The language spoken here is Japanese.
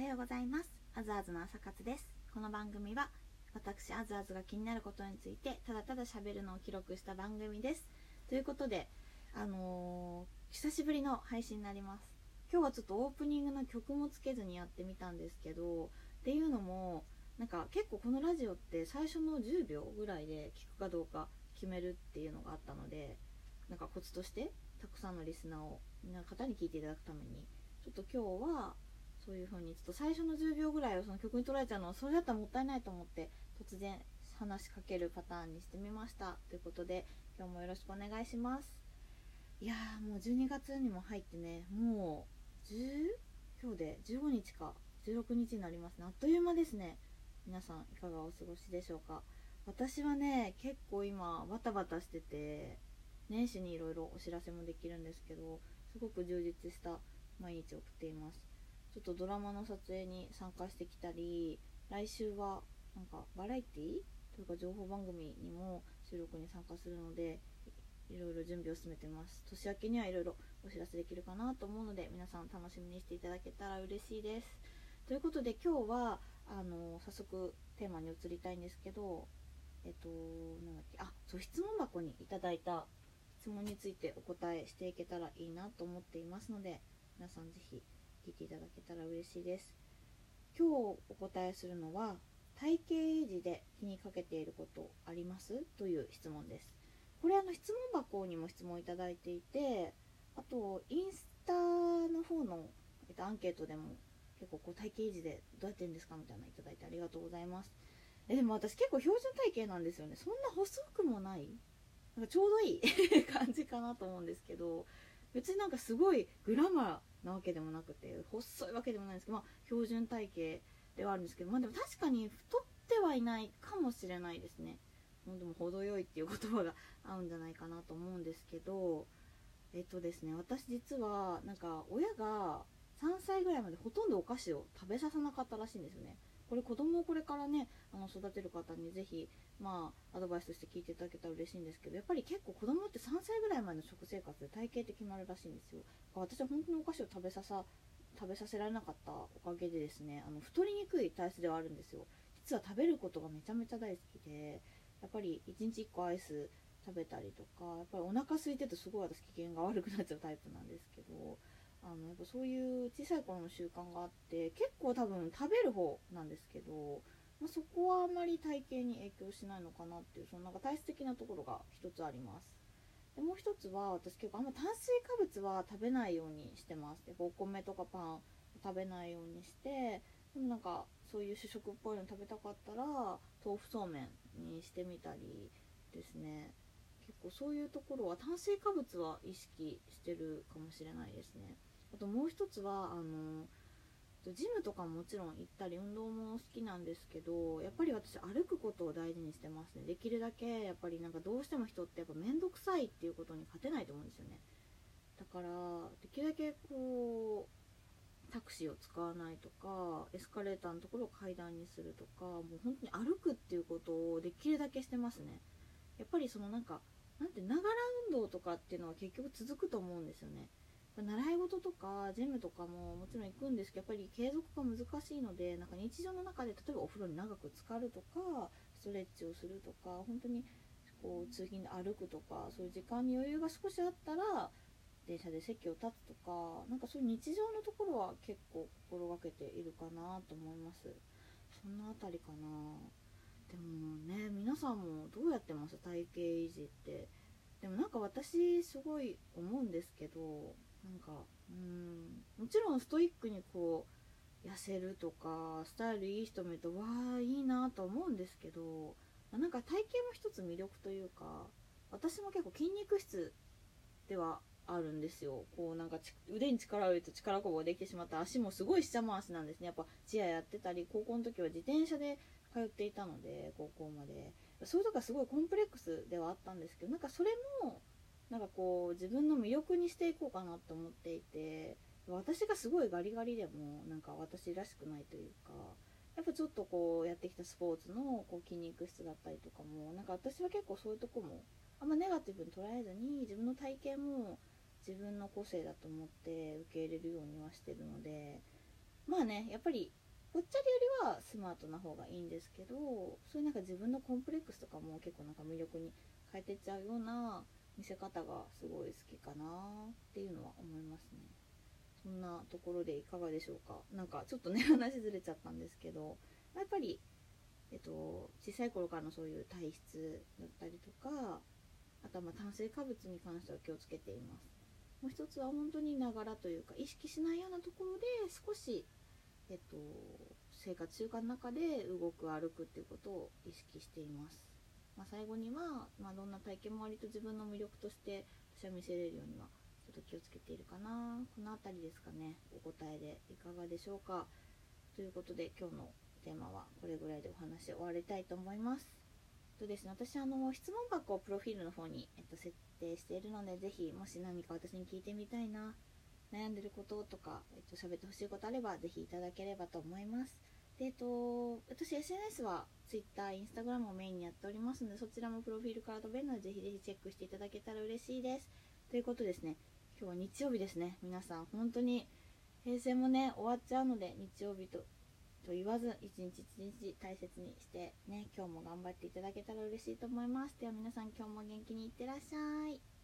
おはようございます。あずあずの朝活です。この番組は私あずあずが気になることについてただただ喋るのを記録した番組です。ということであのー、久しぶりの配信になります。今日はちょっとオープニングの曲もつけずにやってみたんですけどっていうのもなんか結構このラジオって最初の10秒ぐらいで聞くかどうか決めるっていうのがあったのでなんかコツとしてたくさんのリスナーをみんな方に聞いていただくためにちょっと今日はそういう風にちょっと最初の10秒ぐらいをその曲に捉えちゃうのはそれだったらもったいないと思って突然話しかけるパターンにしてみました。ということで今日もよろしくお願いします。いやーもう12月にも入ってね。もう10今日で15日か16日になりますね。あっという間ですね。皆さんいかがお過ごしでしょうか。私はね結構今バタバタしてて年始にいろいろお知らせもできるんですけどすごく充実した毎日を送っています。ちょっとドラマの撮影に参加してきたり来週はなんかバラエティというか情報番組にも収録に参加するのでいろいろ準備を進めてます。年明けにはいろいろお知らせできるかなと思うので皆さん楽しみにしていただけたら嬉しいです。ということで今日はあの早速テーマに移りたいんですけどえっとなんだっけあそう質問箱にいただいた質問についてお答えしていけたらいいなと思っていますので皆さん是非聞いていただけたら嬉しいです。今日お答えするのは体型維持で気にかけていることあります？という質問です。これあの質問箱にも質問いただいていてあとインスタの方の、えっと、アンケートでも結構こう体型維持でどうやってんですかみたいなのいただいてありがとうございます。えでも私結構標準体型なんですよね。そんな細くもない？なんかちょうどいい 感じかなと思うんですけど別になんかすごいグラマーなわけでもなくて細いわけでもないんですけど、まあ、標準体型ではあるんですけど、まあ、でも確かに太ってはいないかもしれないですね。もうでも程よいっていう言葉が合うんじゃないかなと思うんですけどえっとですね私実はなんか親が3歳ぐらいまでほとんどお菓子を食べさせなかったらしいんですよね。これ子供をこれからねあの育てる方にぜひまあアドバイスとして聞いていただけたら嬉しいんですけどやっぱり結構子供って3歳ぐらい前の食生活で体型って決まるらしいんですよ。私は本当にお菓子を食べささ食べさせられなかったおかげでですねあの太りにくい体質ではあるんですよ。実は食べることがめちゃめちゃ大好きでやっぱり1日1個アイス食べたりとかやっぱりお腹空いてるとすごい私機嫌が悪くなっちゃうタイプなんですけどあのやっぱそういう小さい頃の習慣があって結構多分食べる方なんですけど、まあ、そこはあまり体型に影響しないのかなっていうそのなんか体質的なところが一つあります。でもう一つは私結構あんま炭水化物は食べないようにしてます。やっぱお米とかパン食べないようにしてでもなんかそういう主食っぽいの食べたかったら豆腐そうめんにしてみたりですね。結構そういうところは炭水化物は意識してるかもしれないですね。あともう一つはあのジムとかももちろん行ったり運動も好きなんですけどやっぱり私歩くことを大事にしてますね。できるだけやっぱりなんかどうしても人ってやっぱ面倒くさいっていうことに勝てないと思うんですよね。だからできるだけこうタクシーを使わないとかエスカレーターのところを階段にするとかもう本当に歩くっていうことをできるだけしてますね。やっぱりそのなんかなんてながら運動とかっていうのは結局続くと思うんですよね。習い事とかジムとかももちろん行くんですけどやっぱり継続が難しいのでなんか日常の中で例えばお風呂に長く浸かるとかストレッチをするとか本当にこう通勤で歩くとかそういう時間に余裕が少しあったら電車で席を立つとかなんかそういう日常のところは結構心がけているかなと思います。そんなあたりかな。でもね皆さんもどうやってます？体型維持って。でもなんか私すごい思うんですけどなんかうんもちろんストイックにこう痩せるとかスタイルいい人見るとわあいいなと思うんですけどなんか体型も一つ魅力というか私も結構筋肉質ではあるんですよ。こうなんか腕に力を入れると力こぼができてしまった足もすごい下回しなんですね。やっぱチアやってたり高校の時は自転車で通っていたので高校まで。そういうとこはすごいコンプレックスではあったんですけどなんかそれもなんかこう自分の魅力にしていこうかなと思っていて私がすごいガリガリでもなんか私らしくないというかやっぱちょっとこうやってきたスポーツのこう筋肉質だったりとかもなんか私は結構そういうとこもあんまネガティブに捉えずに自分の体型も自分の個性だと思って受け入れるようにはしてるのでまあねやっぱりぽっちゃりよりはスマートな方がいいんですけどそういうなんか自分のコンプレックスとかも結構なんか魅力に変えてっちゃうような見せ方がすごい好きかなっていうのは思いますね。そんなところでいかがでしょうか？なんかちょっとね話ずれちゃったんですけどやっぱりえっと小さい頃からのそういう体質だったりとかあとはま炭水化物に関しては気をつけています。もう一つは本当にながらというか意識しないようなところで少しえっと、生活習慣の中で動く歩くっていうことを意識しています、まあ、最後には、まあ、どんな体験も割と自分の魅力として私は見せれるようにはちょっと気をつけているかな。この辺りですかね。お答えでいかがでしょうか。ということで今日のテーマはこれぐらいでお話終わりたいと思います。とですね、私あの質問箱をプロフィールの方に、えっと、設定しているのでぜひもし何か私に聞いてみたいな悩んでることとか、えっと、喋ってほしいことあれば、ぜひいただければと思います。で、えっと、私 SNS は Twitter、Instagram をメインにやっておりますので、そちらもプロフィールから飛べるので、ぜひぜひチェックしていただけたら嬉しいです。ということですね、今日は日曜日ですね。皆さん、本当に平成もね、終わっちゃうので、日曜日とと言わず一日一日大切にしてね今日も頑張っていただけたら嬉しいと思いますでは皆さん今日も元気にいってらっしゃい